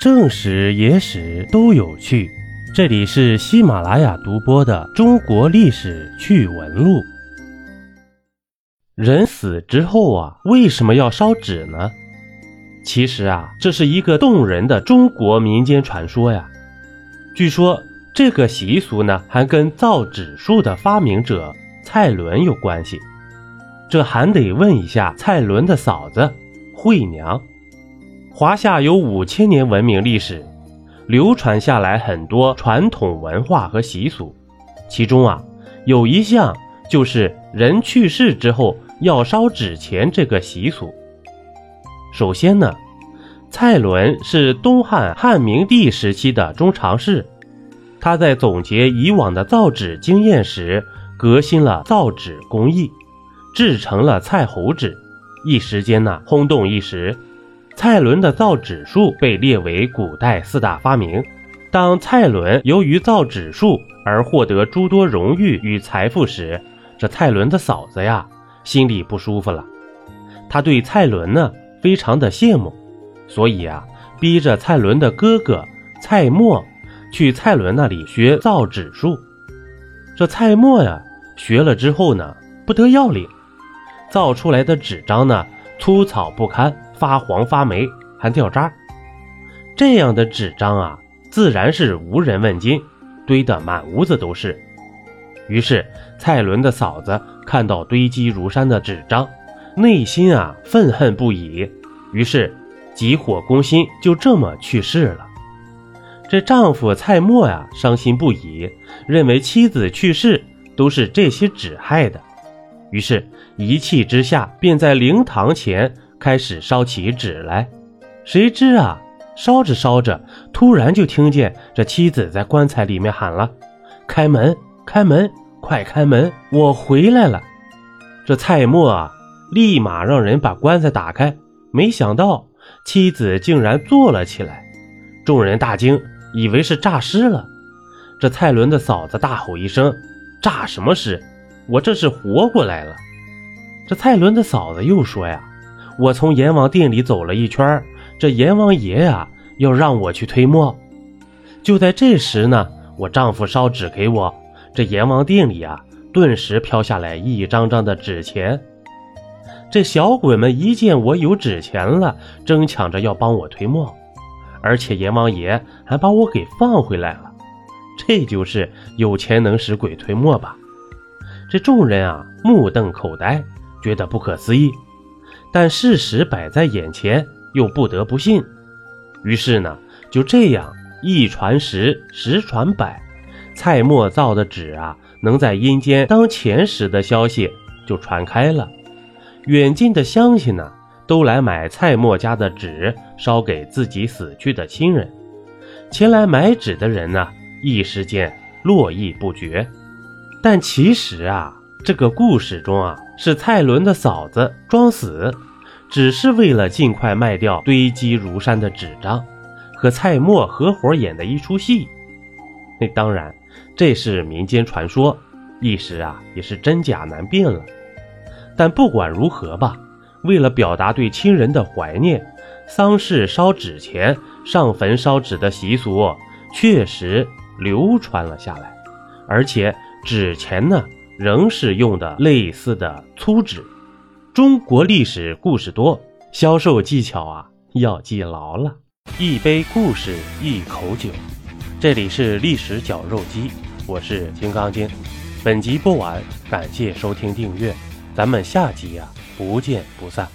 正史、野史都有趣。这里是喜马拉雅独播的《中国历史趣闻录》。人死之后啊，为什么要烧纸呢？其实啊，这是一个动人的中国民间传说呀。据说这个习俗呢，还跟造纸术的发明者蔡伦有关系。这还得问一下蔡伦的嫂子惠娘。华夏有五千年文明历史，流传下来很多传统文化和习俗，其中啊，有一项就是人去世之后要烧纸钱这个习俗。首先呢，蔡伦是东汉汉明帝时期的中常侍，他在总结以往的造纸经验时，革新了造纸工艺，制成了蔡侯纸，一时间呢轰动一时。蔡伦的造纸术被列为古代四大发明。当蔡伦由于造纸术而获得诸多荣誉与财富时，这蔡伦的嫂子呀心里不舒服了。他对蔡伦呢非常的羡慕，所以啊逼着蔡伦的哥哥蔡墨去蔡伦那里学造纸术。这蔡墨呀学了之后呢不得要领，造出来的纸张呢粗糙不堪。发黄发霉还掉渣，这样的纸张啊，自然是无人问津，堆得满屋子都是。于是蔡伦的嫂子看到堆积如山的纸张，内心啊愤恨不已，于是急火攻心，就这么去世了。这丈夫蔡默呀，伤心不已，认为妻子去世都是这些纸害的，于是一气之下，便在灵堂前。开始烧起纸来，谁知啊，烧着烧着，突然就听见这妻子在棺材里面喊了：“开门，开门，快开门，我回来了。”这蔡墨啊，立马让人把棺材打开，没想到妻子竟然坐了起来，众人大惊，以为是诈尸了。这蔡伦的嫂子大吼一声：“诈什么尸？我这是活过来了！”这蔡伦的嫂子又说呀。我从阎王殿里走了一圈，这阎王爷呀要让我去推磨。就在这时呢，我丈夫烧纸给我，这阎王殿里啊顿时飘下来一张张的纸钱。这小鬼们一见我有纸钱了，争抢着要帮我推磨，而且阎王爷还把我给放回来了。这就是有钱能使鬼推磨吧？这众人啊目瞪口呆，觉得不可思议。但事实摆在眼前，又不得不信。于是呢，就这样一传十，十传百，蔡墨造的纸啊，能在阴间当钱使的消息就传开了。远近的乡亲呢，都来买蔡墨家的纸，烧给自己死去的亲人。前来买纸的人呢，一时间络绎不绝。但其实啊，这个故事中啊。是蔡伦的嫂子装死，只是为了尽快卖掉堆积如山的纸张，和蔡墨合伙演的一出戏。那当然，这是民间传说，一时啊也是真假难辨了。但不管如何吧，为了表达对亲人的怀念，丧事烧纸钱、上坟烧纸的习俗确实流传了下来，而且纸钱呢。仍是用的类似的粗纸。中国历史故事多，销售技巧啊要记牢了。一杯故事，一口酒。这里是历史绞肉机，我是金刚经。本集播完，感谢收听订阅，咱们下集呀不见不散。